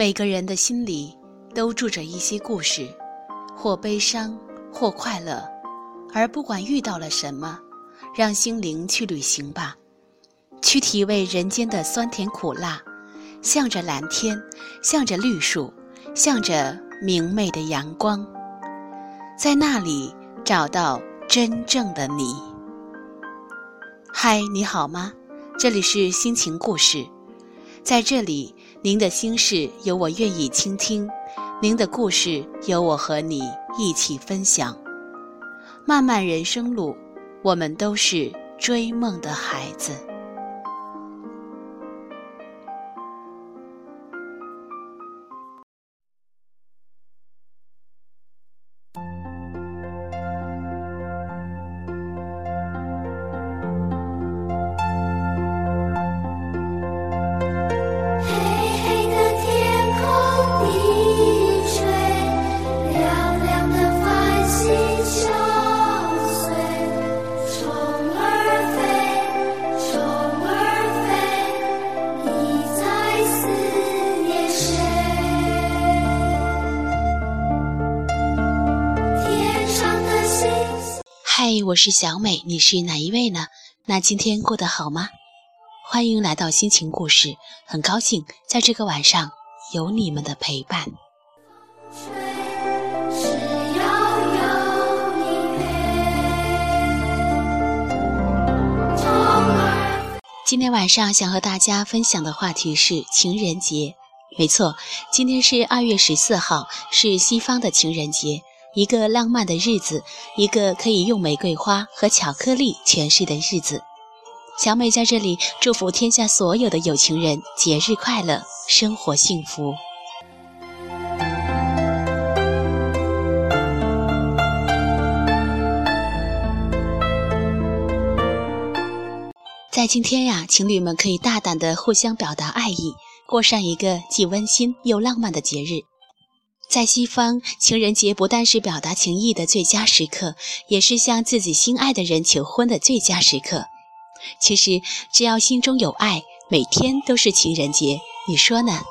每个人的心里都住着一些故事，或悲伤，或快乐。而不管遇到了什么，让心灵去旅行吧，去体味人间的酸甜苦辣，向着蓝天，向着绿树，向着明媚的阳光，在那里找到真正的你。嗨，你好吗？这里是心情故事，在这里，您的心事有我愿意倾听，您的故事有我和你一起分享。漫漫人生路，我们都是追梦的孩子。我是小美，你是哪一位呢？那今天过得好吗？欢迎来到心情故事，很高兴在这个晚上有你们的陪伴。今天晚上想和大家分享的话题是情人节。没错，今天是二月十四号，是西方的情人节。一个浪漫的日子，一个可以用玫瑰花和巧克力诠释的日子。小美在这里祝福天下所有的有情人节日快乐，生活幸福。在今天呀，情侣们可以大胆的互相表达爱意，过上一个既温馨又浪漫的节日。在西方，情人节不但是表达情意的最佳时刻，也是向自己心爱的人求婚的最佳时刻。其实，只要心中有爱，每天都是情人节，你说呢？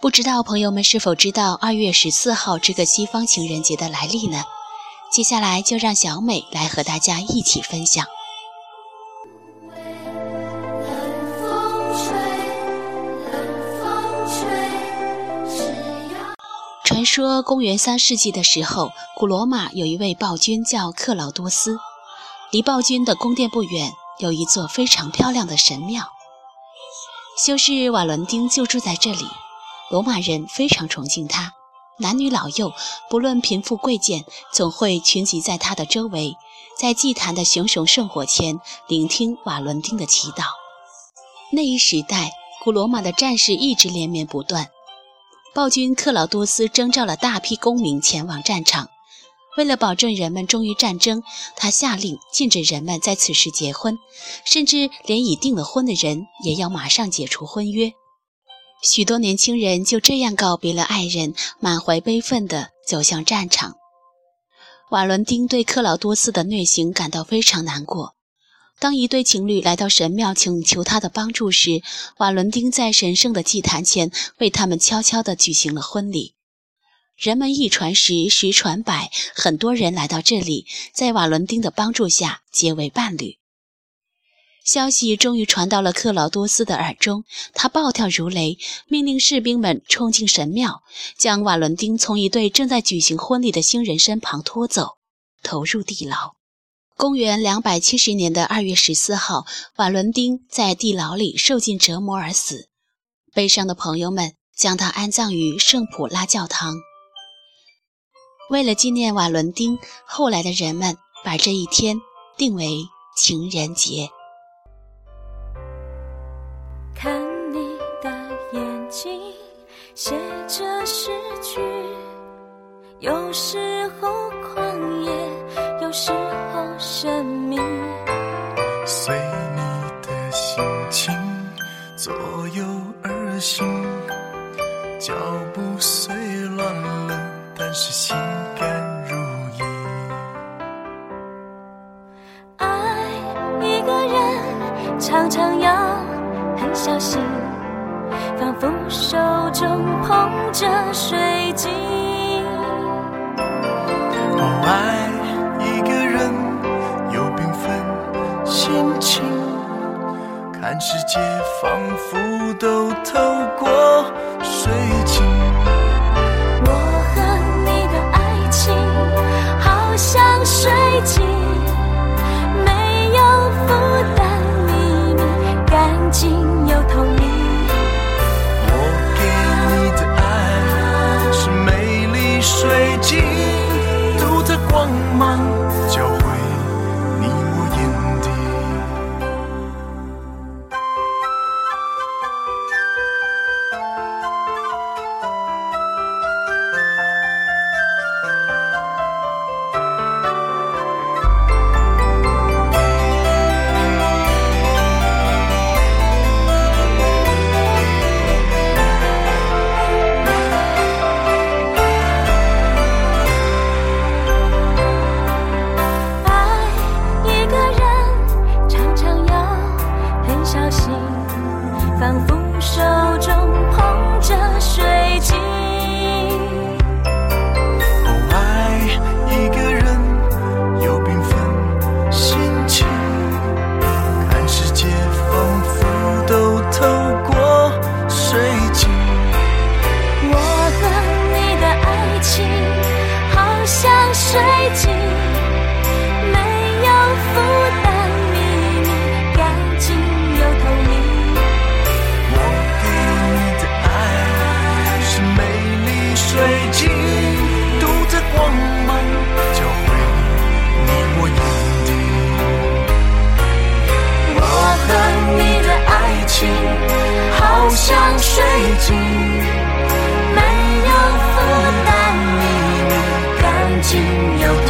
不知道朋友们是否知道二月十四号这个西方情人节的来历呢？接下来就让小美来和大家一起分享。传说公元三世纪的时候，古罗马有一位暴君叫克劳多斯，离暴君的宫殿不远有一座非常漂亮的神庙，修士瓦伦丁就住在这里。罗马人非常崇敬他，男女老幼，不论贫富贵贱，总会群集在他的周围，在祭坛的熊熊圣火前聆听瓦伦丁的祈祷。那一时代，古罗马的战事一直连绵不断，暴君克劳多斯征召了大批公民前往战场。为了保证人们忠于战争，他下令禁止人们在此时结婚，甚至连已订了婚的人也要马上解除婚约。许多年轻人就这样告别了爱人，满怀悲愤地走向战场。瓦伦丁对克劳多斯的虐刑感到非常难过。当一对情侣来到神庙请求他的帮助时，瓦伦丁在神圣的祭坛前为他们悄悄地举行了婚礼。人们一传十，十传百，很多人来到这里，在瓦伦丁的帮助下结为伴侣。消息终于传到了克劳多斯的耳中，他暴跳如雷，命令士兵们冲进神庙，将瓦伦丁从一对正在举行婚礼的新人身旁拖走，投入地牢。公元两百七十年的二月十四号，瓦伦丁在地牢里受尽折磨而死。悲伤的朋友们将他安葬于圣普拉教堂。为了纪念瓦伦丁，后来的人们把这一天定为情人节。写着诗句，有时候狂野，有时候神秘。随你的心情左右而行。脚步虽乱了，但是心甘如饴。爱一个人，常常要很小心，仿佛手中捧着水晶。爱一个人有缤纷心情，看世界仿佛都透过好像水晶，没有负担，秘密干净又透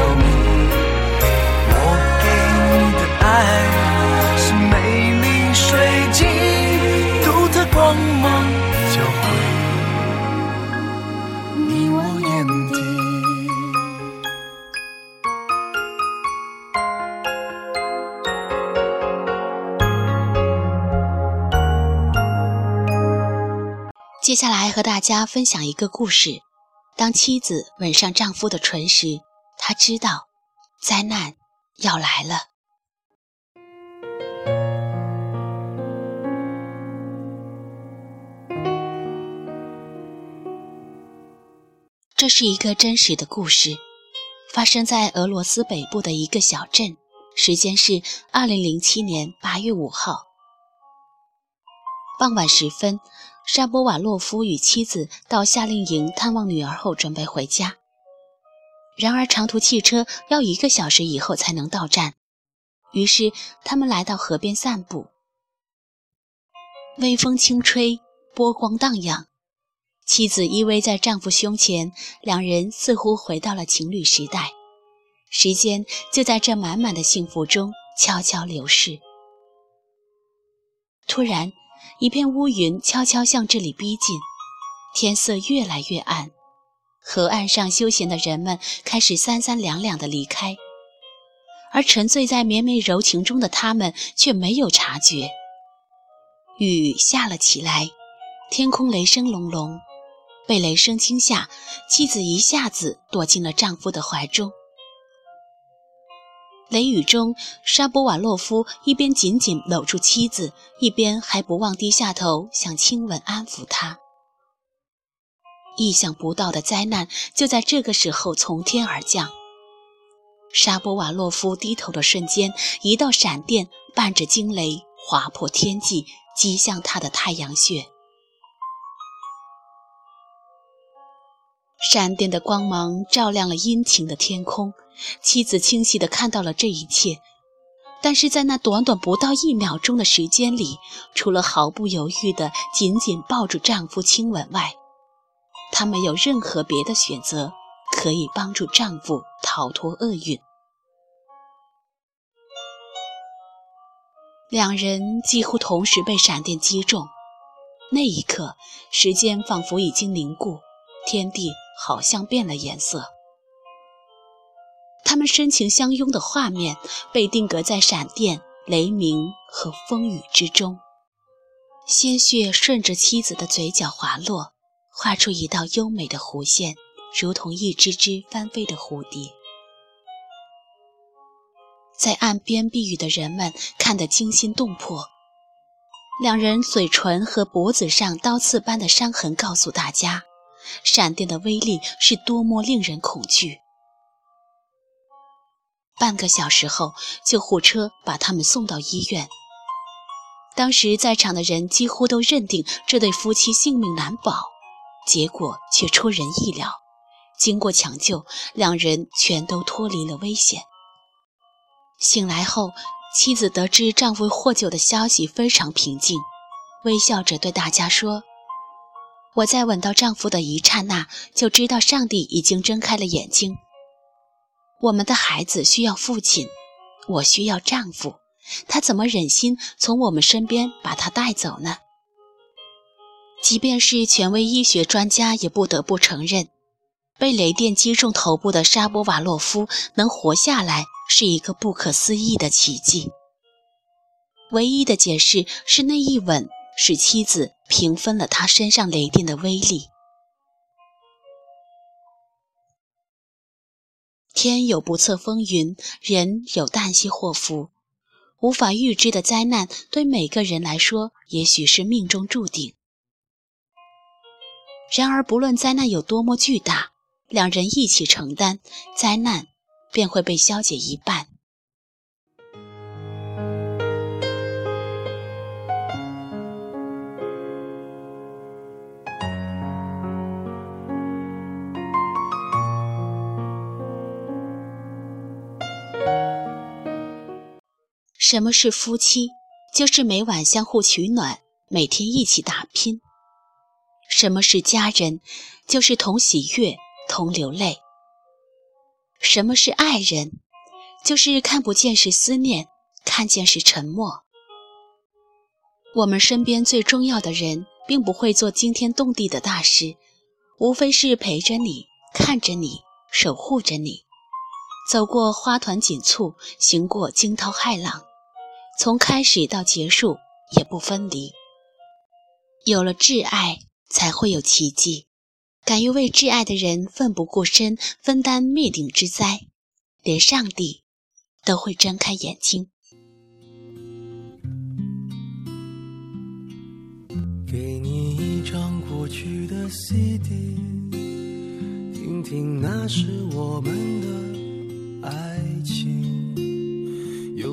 接下来和大家分享一个故事：当妻子吻上丈夫的唇时，她知道灾难要来了。这是一个真实的故事，发生在俄罗斯北部的一个小镇，时间是二零零七年八月五号傍晚时分。沙波瓦洛夫与妻子到夏令营探望女儿后，准备回家。然而，长途汽车要一个小时以后才能到站，于是他们来到河边散步。微风轻吹，波光荡漾，妻子依偎在丈夫胸前，两人似乎回到了情侣时代。时间就在这满满的幸福中悄悄流逝。突然，一片乌云悄悄向这里逼近，天色越来越暗。河岸上休闲的人们开始三三两两地离开，而沉醉在绵绵柔情中的他们却没有察觉。雨下了起来，天空雷声隆隆。被雷声惊吓，妻子一下子躲进了丈夫的怀中。雷雨中，沙波瓦洛夫一边紧紧搂住妻子，一边还不忘低下头想亲吻安抚她。意想不到的灾难就在这个时候从天而降。沙波瓦洛夫低头的瞬间，一道闪电伴着惊雷划破天际，击向他的太阳穴。闪电的光芒照亮了阴晴的天空，妻子清晰地看到了这一切。但是在那短短不到一秒钟的时间里，除了毫不犹豫地紧紧抱住丈夫亲吻外，她没有任何别的选择可以帮助丈夫逃脱厄运。两人几乎同时被闪电击中，那一刻，时间仿佛已经凝固，天地好像变了颜色。他们深情相拥的画面被定格在闪电、雷鸣和风雨之中，鲜血顺着妻子的嘴角滑落，画出一道优美的弧线，如同一只只翻飞的蝴蝶。在岸边避雨的人们看得惊心动魄。两人嘴唇和脖子上刀刺般的伤痕告诉大家，闪电的威力是多么令人恐惧。半个小时后，救护车把他们送到医院。当时在场的人几乎都认定这对夫妻性命难保，结果却出人意料。经过抢救，两人全都脱离了危险。醒来后。妻子得知丈夫获救的消息，非常平静，微笑着对大家说：“我在吻到丈夫的一刹那，就知道上帝已经睁开了眼睛。我们的孩子需要父亲，我需要丈夫，他怎么忍心从我们身边把他带走呢？”即便是权威医学专家，也不得不承认。被雷电击中头部的沙波瓦洛夫能活下来是一个不可思议的奇迹。唯一的解释是那一吻使妻子平分了他身上雷电的威力。天有不测风云，人有旦夕祸福，无法预知的灾难对每个人来说也许是命中注定。然而，不论灾难有多么巨大，两人一起承担灾难，便会被消解一半。什么是夫妻？就是每晚相互取暖，每天一起打拼。什么是家人？就是同喜悦。同流泪。什么是爱人？就是看不见是思念，看见是沉默。我们身边最重要的人，并不会做惊天动地的大事，无非是陪着你，看着你，守护着你，走过花团锦簇，行过惊涛骇浪，从开始到结束也不分离。有了挚爱，才会有奇迹。敢于为挚爱的人奋不顾身，分担灭顶之灾，连上帝都会睁开眼睛。给你一张过去的 CD，听听那是我们的爱情。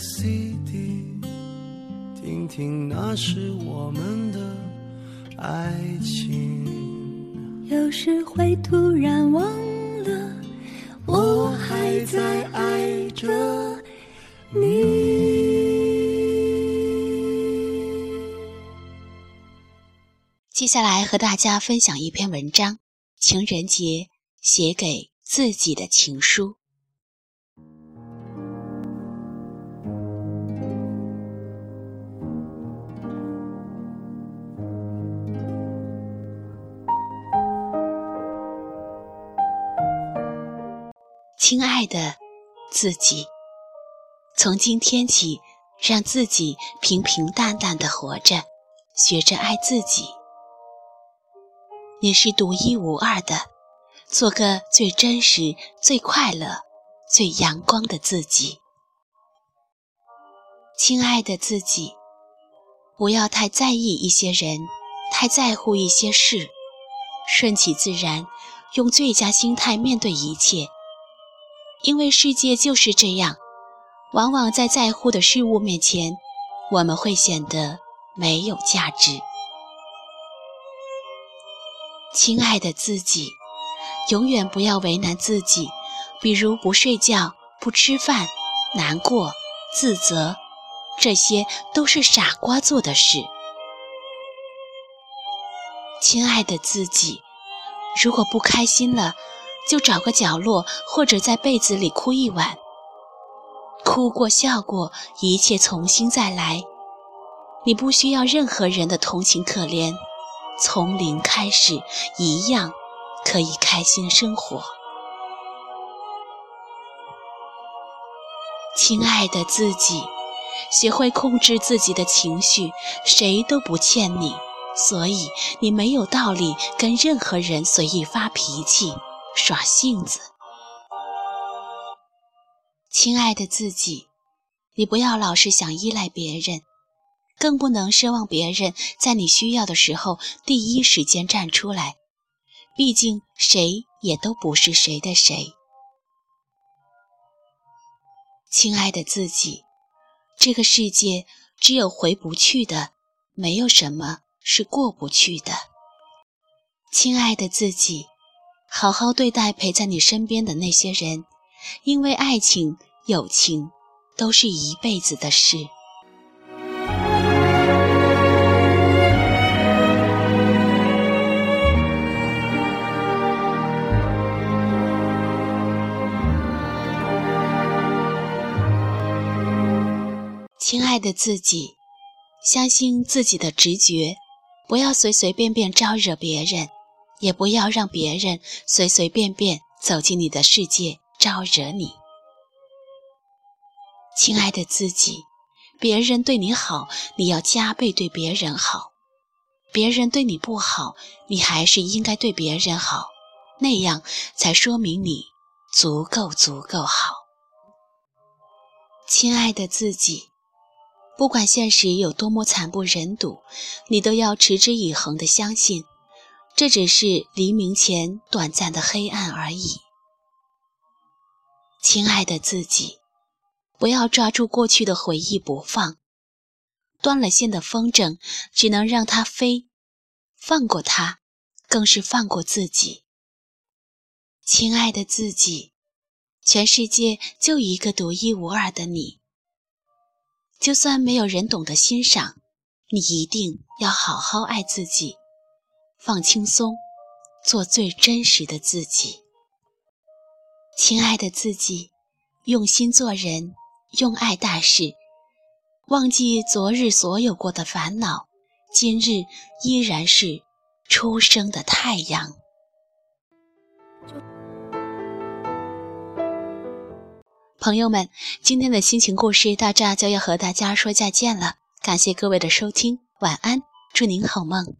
CD，听听那是我们的爱情。有时会突然忘了，我还在爱着你。接下来和大家分享一篇文章：情人节写给自己的情书。亲爱的自己，从今天起，让自己平平淡淡的活着，学着爱自己。你是独一无二的，做个最真实、最快乐、最阳光的自己。亲爱的自己，不要太在意一些人，太在乎一些事，顺其自然，用最佳心态面对一切。因为世界就是这样，往往在在乎的事物面前，我们会显得没有价值。亲爱的自己，永远不要为难自己，比如不睡觉、不吃饭、难过、自责，这些都是傻瓜做的事。亲爱的自己，如果不开心了，就找个角落，或者在被子里哭一晚。哭过笑过，一切重新再来。你不需要任何人的同情可怜，从零开始，一样可以开心生活。亲爱的自己，学会控制自己的情绪，谁都不欠你，所以你没有道理跟任何人随意发脾气。耍性子，亲爱的自己，你不要老是想依赖别人，更不能奢望别人在你需要的时候第一时间站出来。毕竟谁也都不是谁的谁。亲爱的自己，这个世界只有回不去的，没有什么是过不去的。亲爱的自己。好好对待陪在你身边的那些人，因为爱情、友情都是一辈子的事。亲爱的自己，相信自己的直觉，不要随随便便招惹别人。也不要让别人随随便便走进你的世界，招惹你。亲爱的自己，别人对你好，你要加倍对别人好；别人对你不好，你还是应该对别人好，那样才说明你足够足够好。亲爱的自己，不管现实有多么惨不忍睹，你都要持之以恒的相信。这只是黎明前短暂的黑暗而已，亲爱的自己，不要抓住过去的回忆不放。断了线的风筝只能让它飞，放过它，更是放过自己。亲爱的自己，全世界就一个独一无二的你。就算没有人懂得欣赏，你一定要好好爱自己，放轻松，做最真实的自己。亲爱的自己，用心做人，用爱大事，忘记昨日所有过的烦恼，今日依然是初升的太阳。朋友们，今天的心情故事到这就要和大家说再见了，感谢各位的收听，晚安，祝您好梦。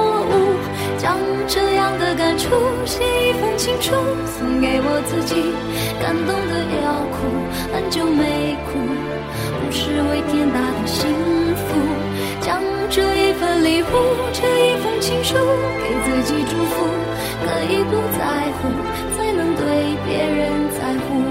出写一封情书，送给我自己。感动的要哭，很久没哭，不是为天大的幸福。将这一份礼物，这一封情书，给自己祝福。可以不在乎，才能对别人在乎。